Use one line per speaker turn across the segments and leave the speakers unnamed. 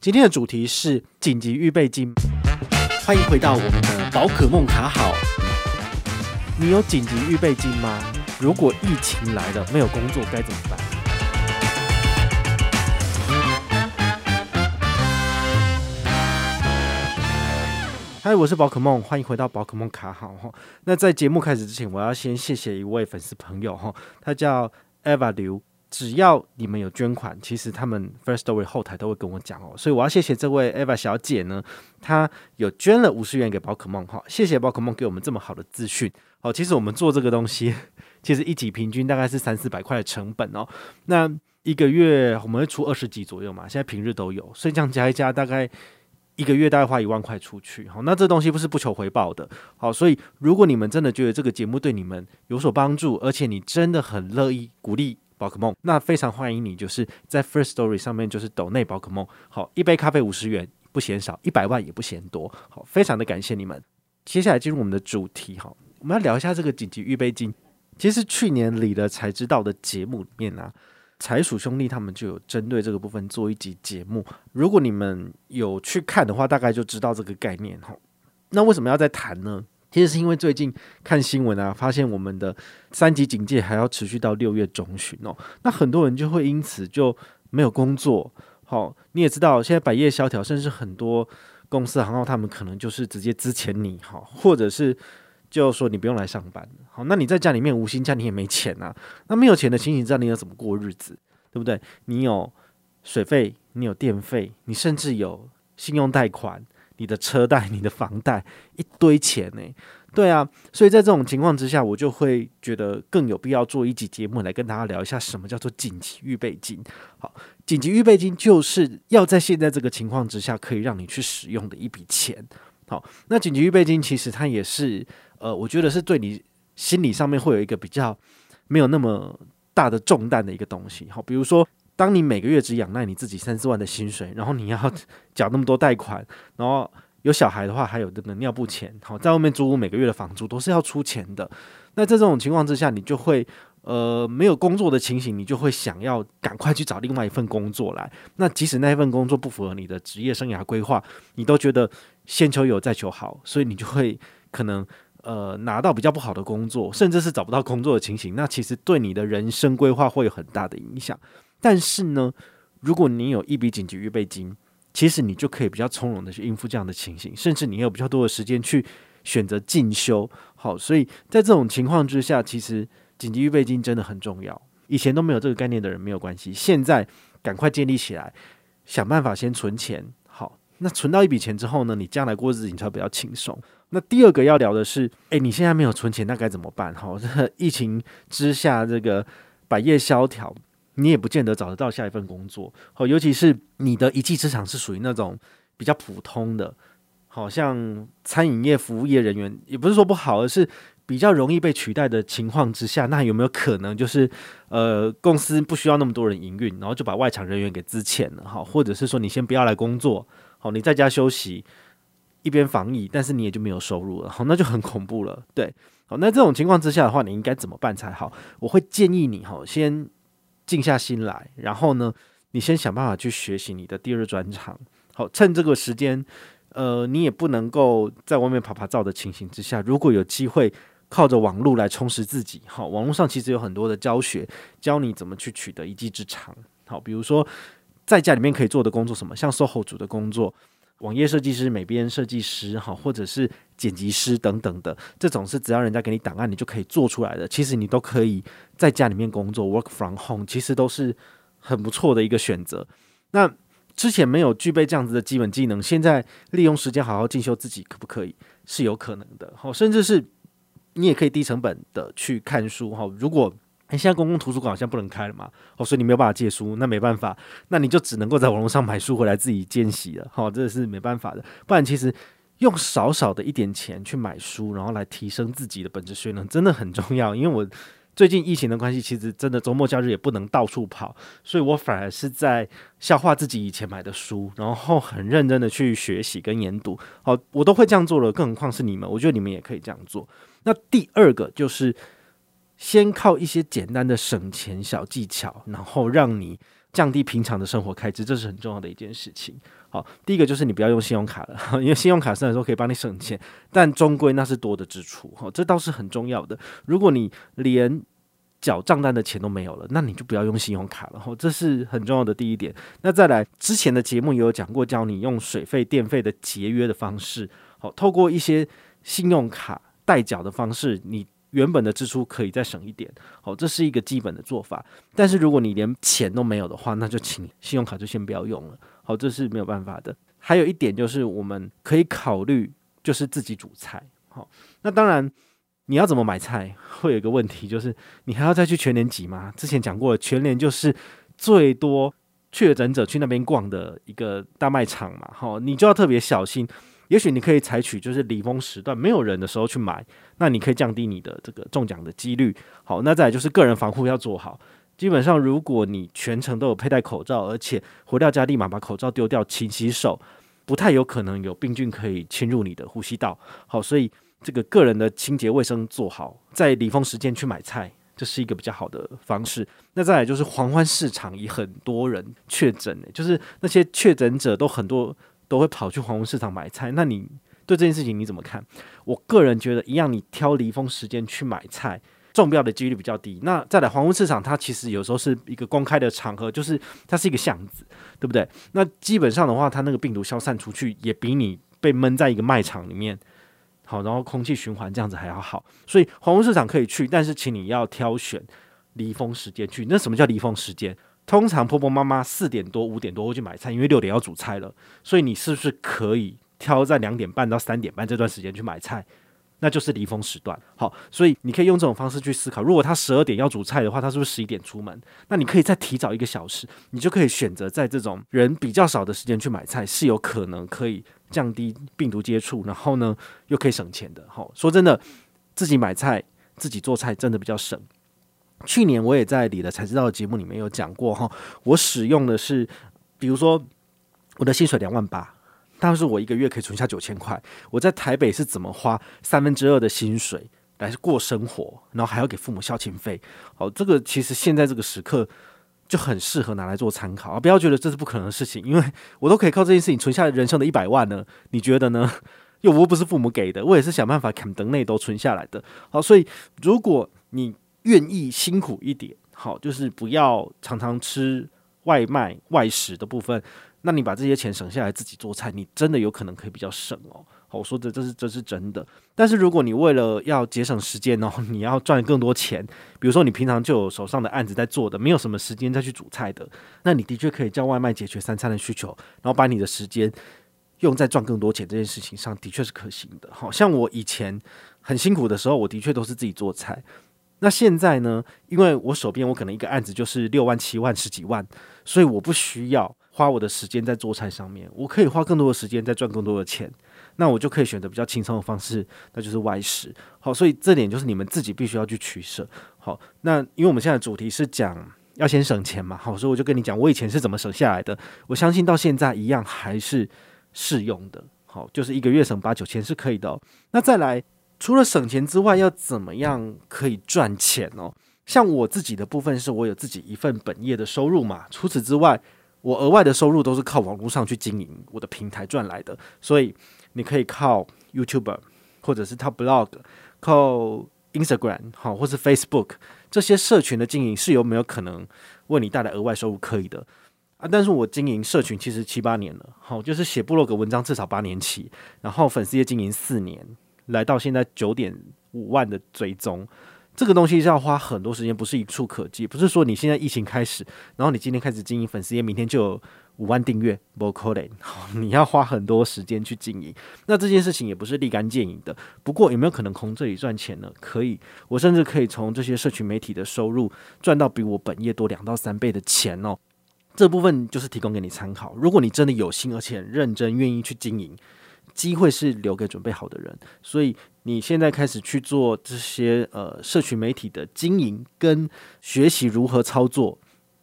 今天的主题是紧急预备金。欢迎回到我们的宝可梦卡好。你有紧急预备金吗？如果疫情来了，没有工作该怎么办？嗨，我是宝可梦，欢迎回到宝可梦卡好哈。那在节目开始之前，我要先谢谢一位粉丝朋友哈，他叫 Eva 刘。只要你们有捐款，其实他们 First Story 后台都会跟我讲哦，所以我要谢谢这位 Eva 小姐呢，她有捐了五十元给宝可梦哈，谢谢宝可梦给我们这么好的资讯哦。其实我们做这个东西，其实一集平均大概是三四百块的成本哦。那一个月我们会出二十集左右嘛，现在平日都有，所以这样加一加，大概一个月大概花一万块出去。好，那这东西不是不求回报的，好，所以如果你们真的觉得这个节目对你们有所帮助，而且你真的很乐意鼓励。宝可梦，那非常欢迎你，就是在 First Story 上面就是抖内宝可梦，好，一杯咖啡五十元不嫌少，一百万也不嫌多，好，非常的感谢你们。接下来进入我们的主题，哈，我们要聊一下这个紧急预备金。其实去年理了才知道的节目里面啊，财鼠兄弟他们就有针对这个部分做一集节目，如果你们有去看的话，大概就知道这个概念哈。那为什么要再谈呢？其实是因为最近看新闻啊，发现我们的三级警戒还要持续到六月中旬哦。那很多人就会因此就没有工作。好，你也知道，现在百业萧条，甚至很多公司行号他们可能就是直接资遣你，哈，或者是就说你不用来上班。好，那你在家里面无薪假，你也没钱啊。那没有钱的情形下，你要怎么过日子？对不对？你有水费，你有电费，你甚至有信用贷款。你的车贷、你的房贷，一堆钱呢？对啊，所以在这种情况之下，我就会觉得更有必要做一集节目来跟大家聊一下什么叫做紧急预备金。好，紧急预备金就是要在现在这个情况之下可以让你去使用的一笔钱。好，那紧急预备金其实它也是，呃，我觉得是对你心理上面会有一个比较没有那么大的重担的一个东西。好，比如说。当你每个月只养赖你自己三四万的薪水，然后你要缴那么多贷款，然后有小孩的话还有这个尿布钱，好，在外面租屋每个月的房租都是要出钱的。那在这种情况之下，你就会呃没有工作的情形，你就会想要赶快去找另外一份工作来。那即使那一份工作不符合你的职业生涯规划，你都觉得先求有再求好，所以你就会可能呃拿到比较不好的工作，甚至是找不到工作的情形。那其实对你的人生规划会有很大的影响。但是呢，如果你有一笔紧急预备金，其实你就可以比较从容的去应付这样的情形，甚至你有比较多的时间去选择进修。好，所以在这种情况之下，其实紧急预备金真的很重要。以前都没有这个概念的人没有关系，现在赶快建立起来，想办法先存钱。好，那存到一笔钱之后呢，你将来过日子你才会比较轻松。那第二个要聊的是，诶，你现在没有存钱，那该怎么办？好，这疫情之下，这个百业萧条。你也不见得找得到下一份工作，好，尤其是你的一技之长是属于那种比较普通的，好像餐饮业、服务业人员，也不是说不好，而是比较容易被取代的情况之下，那有没有可能就是呃公司不需要那么多人营运，然后就把外场人员给资遣了，好，或者是说你先不要来工作，好，你在家休息，一边防疫，但是你也就没有收入了，好，那就很恐怖了，对，好，那这种情况之下的话，你应该怎么办才好？我会建议你，好，先。静下心来，然后呢，你先想办法去学习你的第二专长。好，趁这个时间，呃，你也不能够在外面趴趴走的情形之下，如果有机会靠着网络来充实自己，好，网络上其实有很多的教学，教你怎么去取得一技之长。好，比如说在家里面可以做的工作，什么像售后组的工作。网页设计师、美编设计师，哈，或者是剪辑师等等的，这种是只要人家给你档案，你就可以做出来的。其实你都可以在家里面工作，work from home，其实都是很不错的一个选择。那之前没有具备这样子的基本技能，现在利用时间好好进修自己，可不可以？是有可能的，哈，甚至是你也可以低成本的去看书，哈，如果。哎，现在公共图书馆好像不能开了嘛，哦，所以你没有办法借书，那没办法，那你就只能够在网络上买书回来自己见习了，好，这是没办法的。不然，其实用少少的一点钱去买书，然后来提升自己的本质学能，真的很重要。因为我最近疫情的关系，其实真的周末假日也不能到处跑，所以我反而是在消化自己以前买的书，然后很认真的去学习跟研读。好，我都会这样做了，更何况是你们，我觉得你们也可以这样做。那第二个就是。先靠一些简单的省钱小技巧，然后让你降低平常的生活开支，这是很重要的一件事情。好，第一个就是你不要用信用卡了，因为信用卡虽然说可以帮你省钱，但终归那是多的支出，哈，这倒是很重要的。如果你连缴账单的钱都没有了，那你就不要用信用卡了，哈，这是很重要的第一点。那再来，之前的节目也有讲过，教你用水费、电费的节约的方式，好，透过一些信用卡代缴的方式，你原本的支出可以再省一点，好，这是一个基本的做法。但是如果你连钱都没有的话，那就请信用卡就先不要用了。好，这是没有办法的。还有一点就是，我们可以考虑就是自己煮菜。好，那当然你要怎么买菜，会有一个问题，就是你还要再去全联挤吗？之前讲过了，全联就是最多确诊者去那边逛的一个大卖场嘛。好，你就要特别小心。也许你可以采取就是离峰时段没有人的时候去买，那你可以降低你的这个中奖的几率。好，那再来就是个人防护要做好。基本上，如果你全程都有佩戴口罩，而且回到家立马把口罩丢掉，勤洗手，不太有可能有病菌可以侵入你的呼吸道。好，所以这个个人的清洁卫生做好，在离峰时间去买菜，这是一个比较好的方式。那再来就是黄欢市场，以很多人确诊，就是那些确诊者都很多都会跑去黄欢市场买菜。那你对这件事情你怎么看？我个人觉得，一样，你挑离峰时间去买菜。中标的几率比较低。那再来黄昏市场，它其实有时候是一个公开的场合，就是它是一个巷子，对不对？那基本上的话，它那个病毒消散出去，也比你被闷在一个卖场里面好，然后空气循环这样子还要好。所以黄昏市场可以去，但是请你要挑选离峰时间去。那什么叫离峰时间？通常婆婆妈妈四点多、五点多会去买菜，因为六点要煮菜了。所以你是不是可以挑在两点半到三点半这段时间去买菜？那就是离峰时段，好，所以你可以用这种方式去思考。如果他十二点要煮菜的话，他是不是十一点出门？那你可以再提早一个小时，你就可以选择在这种人比较少的时间去买菜，是有可能可以降低病毒接触，然后呢又可以省钱的。好，说真的，自己买菜、自己做菜真的比较省。去年我也在你的才知道的节目里面有讲过哈，我使用的是，比如说我的薪水两万八。但是我一个月可以存下九千块，我在台北是怎么花三分之二的薪水来过生活，然后还要给父母孝亲费？好，这个其实现在这个时刻就很适合拿来做参考啊！不要觉得这是不可能的事情，因为我都可以靠这件事情存下人生的一百万呢。你觉得呢？又我不是父母给的，我也是想办法砍等内都存下来的。好，所以如果你愿意辛苦一点，好，就是不要常常吃外卖外食的部分。那你把这些钱省下来自己做菜，你真的有可能可以比较省哦。好，我说的这是这是真的。但是如果你为了要节省时间哦，你要赚更多钱，比如说你平常就有手上的案子在做的，没有什么时间再去煮菜的，那你的确可以叫外卖解决三餐的需求，然后把你的时间用在赚更多钱这件事情上，的确是可行的。好像我以前很辛苦的时候，我的确都是自己做菜。那现在呢，因为我手边我可能一个案子就是六万、七万、十几万，所以我不需要。花我的时间在做菜上面，我可以花更多的时间在赚更多的钱，那我就可以选择比较轻松的方式，那就是外食。好，所以这点就是你们自己必须要去取舍。好，那因为我们现在主题是讲要先省钱嘛，好，所以我就跟你讲我以前是怎么省下来的，我相信到现在一样还是适用的。好，就是一个月省八九千是可以的哦。那再来，除了省钱之外，要怎么样可以赚钱哦？像我自己的部分是我有自己一份本业的收入嘛，除此之外。我额外的收入都是靠网络上去经营我的平台赚来的，所以你可以靠 YouTuber 或者是他 Blog，靠 Instagram 好，或是 Facebook 这些社群的经营是有没有可能为你带来额外收入？可以的啊，但是我经营社群其实七八年了，好，就是写部落格文章至少八年起，然后粉丝页经营四年，来到现在九点五万的追踪。这个东西是要花很多时间，不是一触可及。不是说你现在疫情开始，然后你今天开始经营粉丝页，明天就有五万订阅，不可能。你要花很多时间去经营。那这件事情也不是立竿见影的。不过有没有可能从这里赚钱呢？可以，我甚至可以从这些社群媒体的收入赚到比我本业多两到三倍的钱哦。这部分就是提供给你参考。如果你真的有心而且认真，愿意去经营。机会是留给准备好的人，所以你现在开始去做这些呃社群媒体的经营跟学习如何操作，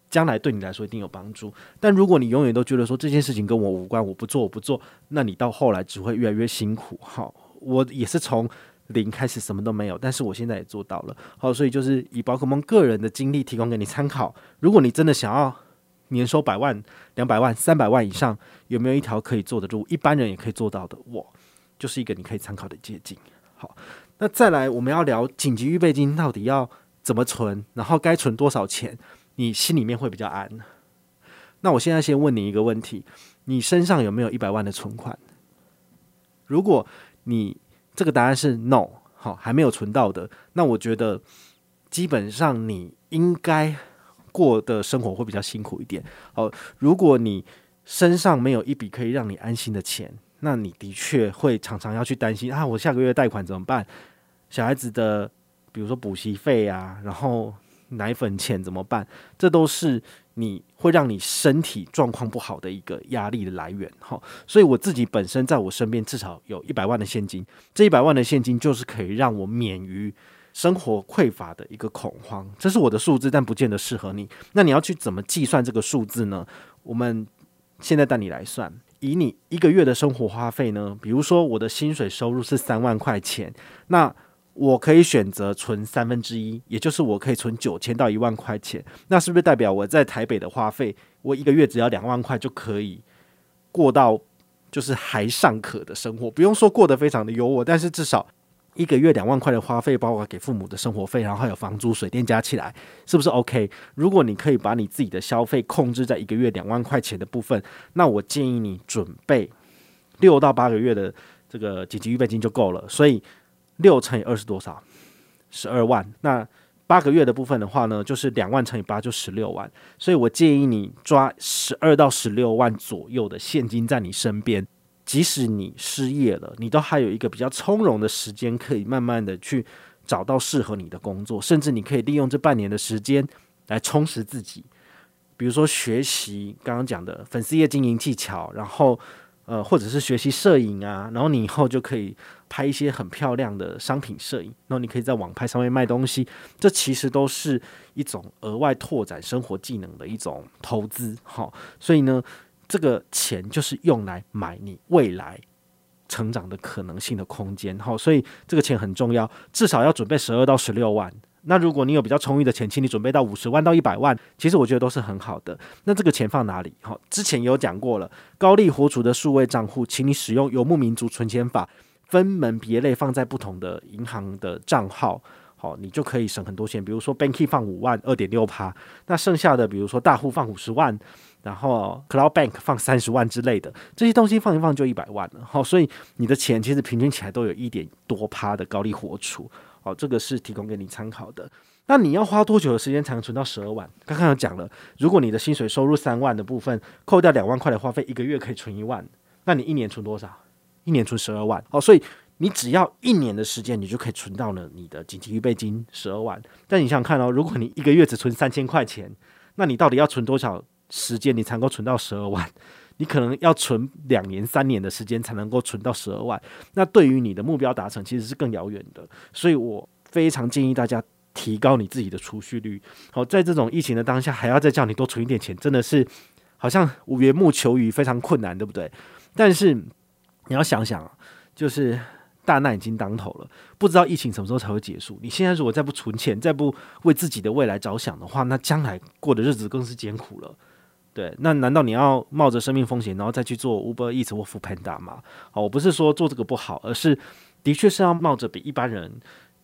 将来对你来说一定有帮助。但如果你永远都觉得说这件事情跟我无关，我不做，我不做，那你到后来只会越来越辛苦。好，我也是从零开始，什么都没有，但是我现在也做到了。好，所以就是以宝可梦个人的经历提供给你参考。如果你真的想要年收百万、两百万、三百万以上，有没有一条可以做的路？一般人也可以做到的，我就是一个你可以参考的捷径。好，那再来我们要聊紧急预备金到底要怎么存，然后该存多少钱，你心里面会比较安。那我现在先问你一个问题：你身上有没有一百万的存款？如果你这个答案是 no，好，还没有存到的，那我觉得基本上你应该过的生活会比较辛苦一点。好，如果你身上没有一笔可以让你安心的钱，那你的确会常常要去担心啊，我下个月贷款怎么办？小孩子的，比如说补习费啊，然后奶粉钱怎么办？这都是。你会让你身体状况不好的一个压力的来源，哈，所以我自己本身在我身边至少有一百万的现金，这一百万的现金就是可以让我免于生活匮乏的一个恐慌，这是我的数字，但不见得适合你。那你要去怎么计算这个数字呢？我们现在带你来算，以你一个月的生活花费呢，比如说我的薪水收入是三万块钱，那。我可以选择存三分之一，也就是我可以存九千到一万块钱。那是不是代表我在台北的花费，我一个月只要两万块就可以过到就是还尚可的生活？不用说过得非常的优渥，但是至少一个月两万块的花费，包括给父母的生活费，然后还有房租、水电加起来，是不是 OK？如果你可以把你自己的消费控制在一个月两万块钱的部分，那我建议你准备六到八个月的这个紧急预备金就够了。所以。六乘以二是多少？十二万。那八个月的部分的话呢，就是两万乘以八就十六万。所以我建议你抓十二到十六万左右的现金在你身边，即使你失业了，你都还有一个比较从容的时间，可以慢慢的去找到适合你的工作，甚至你可以利用这半年的时间来充实自己，比如说学习刚刚讲的粉丝页经营技巧，然后。呃，或者是学习摄影啊，然后你以后就可以拍一些很漂亮的商品摄影，然后你可以在网拍上面卖东西，这其实都是一种额外拓展生活技能的一种投资，好，所以呢，这个钱就是用来买你未来成长的可能性的空间，好，所以这个钱很重要，至少要准备十二到十六万。那如果你有比较充裕的钱，请你准备到五十万到一百万，其实我觉得都是很好的。那这个钱放哪里？好，之前有讲过了，高利活储的数位账户，请你使用游牧民族存钱法，分门别类放在不同的银行的账号，好，你就可以省很多钱。比如说 Banky 放五万，二点六趴，那剩下的比如说大户放五十万，然后 Cloud Bank 放三十万之类的，这些东西放一放就一百万了。好，所以你的钱其实平均起来都有一点多趴的高利活储。好，这个是提供给你参考的。那你要花多久的时间才能存到十二万？刚刚有讲了，如果你的薪水收入三万的部分，扣掉两万块的花费，一个月可以存一万，那你一年存多少？一年存十二万。好，所以你只要一年的时间，你就可以存到了你的紧急预备金十二万。但你想想看哦，如果你一个月只存三千块钱，那你到底要存多少时间，你才能够存到十二万？你可能要存两年、三年的时间才能够存到十二万，那对于你的目标达成其实是更遥远的。所以我非常建议大家提高你自己的储蓄率。好，在这种疫情的当下，还要再叫你多存一点钱，真的是好像缘木求鱼，非常困难，对不对？但是你要想想，就是大难已经当头了，不知道疫情什么时候才会结束。你现在如果再不存钱，再不为自己的未来着想的话，那将来过的日子更是艰苦了。对，那难道你要冒着生命风险，然后再去做 Uber Eats 或 Foodpanda 吗？好，我不是说做这个不好，而是的确是要冒着比一般人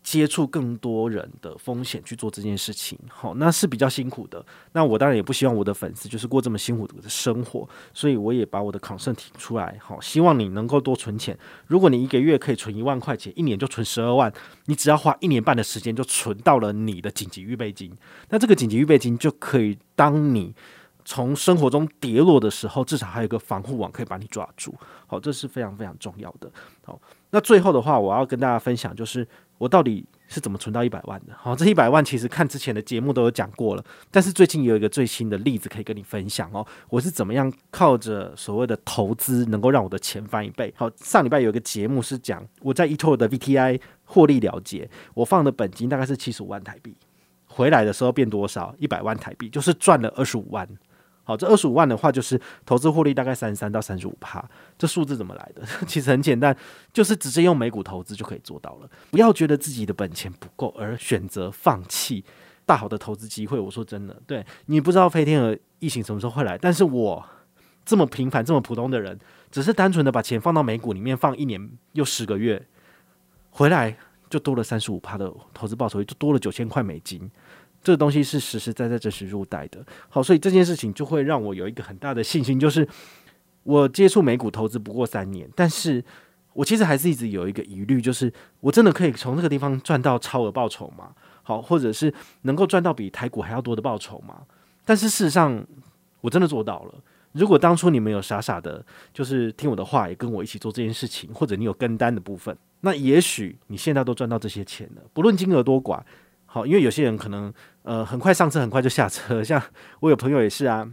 接触更多人的风险去做这件事情。好，那是比较辛苦的。那我当然也不希望我的粉丝就是过这么辛苦的生活，所以我也把我的 concern 提出来。好，希望你能够多存钱。如果你一个月可以存一万块钱，一年就存十二万，你只要花一年半的时间就存到了你的紧急预备金。那这个紧急预备金就可以当你。从生活中跌落的时候，至少还有一个防护网可以把你抓住。好，这是非常非常重要的。好，那最后的话，我要跟大家分享，就是我到底是怎么存到一百万的。好，这一百万其实看之前的节目都有讲过了，但是最近有一个最新的例子可以跟你分享哦。我是怎么样靠着所谓的投资，能够让我的钱翻一倍。好，上礼拜有一个节目是讲我在 eToro 的 VTI 获利了结，我放的本金大概是七十五万台币，回来的时候变多少？一百万台币，就是赚了二十五万。好，这二十五万的话，就是投资获利大概三十三到三十五趴。这数字怎么来的？其实很简单，就是直接用美股投资就可以做到了。不要觉得自己的本钱不够而选择放弃。大好的投资机会。我说真的，对，你不知道飞天鹅疫情什么时候会来，但是我这么平凡、这么普通的人，只是单纯的把钱放到美股里面放一年又十个月，回来就多了三十五趴的投资报酬率，就多了九千块美金。这个东西是实实在在真实入袋的。好，所以这件事情就会让我有一个很大的信心，就是我接触美股投资不过三年，但是我其实还是一直有一个疑虑，就是我真的可以从这个地方赚到超额报酬吗？好，或者是能够赚到比台股还要多的报酬吗？但是事实上，我真的做到了。如果当初你们有傻傻的，就是听我的话，也跟我一起做这件事情，或者你有跟单的部分，那也许你现在都赚到这些钱了，不论金额多寡。好，因为有些人可能呃很快上车，很快就下车。像我有朋友也是啊，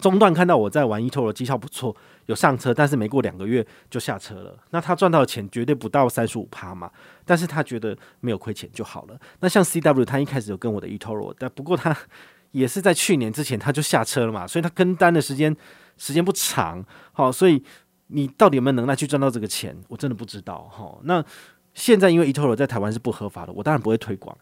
中段看到我在玩 eToro，绩效不错，有上车，但是没过两个月就下车了。那他赚到的钱绝对不到三十五趴嘛，但是他觉得没有亏钱就好了。那像 CW，他一开始有跟我的 eToro，但不过他也是在去年之前他就下车了嘛，所以他跟单的时间时间不长。好，所以你到底有没有能耐去赚到这个钱，我真的不知道。好，那现在因为 eToro 在台湾是不合法的，我当然不会推广。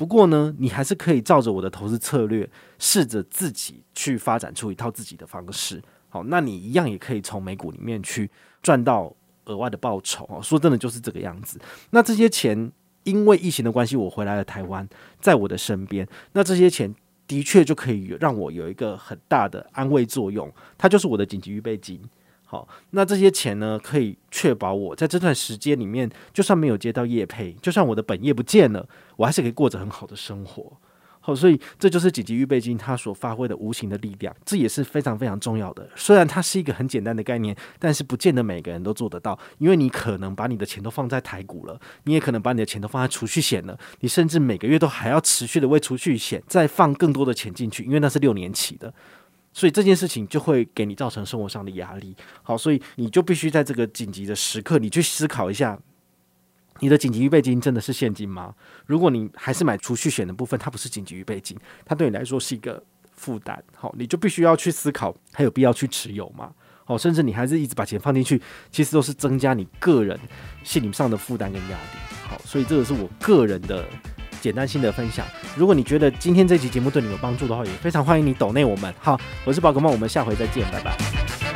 不过呢，你还是可以照着我的投资策略，试着自己去发展出一套自己的方式。好，那你一样也可以从美股里面去赚到额外的报酬。说真的，就是这个样子。那这些钱因为疫情的关系，我回来了台湾，在我的身边。那这些钱的确就可以让我有一个很大的安慰作用，它就是我的紧急预备金。好，那这些钱呢，可以确保我在这段时间里面，就算没有接到业配，就算我的本业不见了，我还是可以过着很好的生活。好，所以这就是紧急预备金它所发挥的无形的力量，这也是非常非常重要的。虽然它是一个很简单的概念，但是不见得每个人都做得到，因为你可能把你的钱都放在台股了，你也可能把你的钱都放在储蓄险了，你甚至每个月都还要持续的为储蓄险再放更多的钱进去，因为那是六年期的。所以这件事情就会给你造成生活上的压力。好，所以你就必须在这个紧急的时刻，你去思考一下，你的紧急预备金真的是现金吗？如果你还是买储蓄险的部分，它不是紧急预备金，它对你来说是一个负担。好，你就必须要去思考，还有必要去持有吗？好，甚至你还是一直把钱放进去，其实都是增加你个人心理上的负担跟压力。好，所以这个是我个人的。简单心得分享。如果你觉得今天这期节目对你有帮助的话，也非常欢迎你抖内我们。好，我是宝可梦，我们下回再见，拜拜。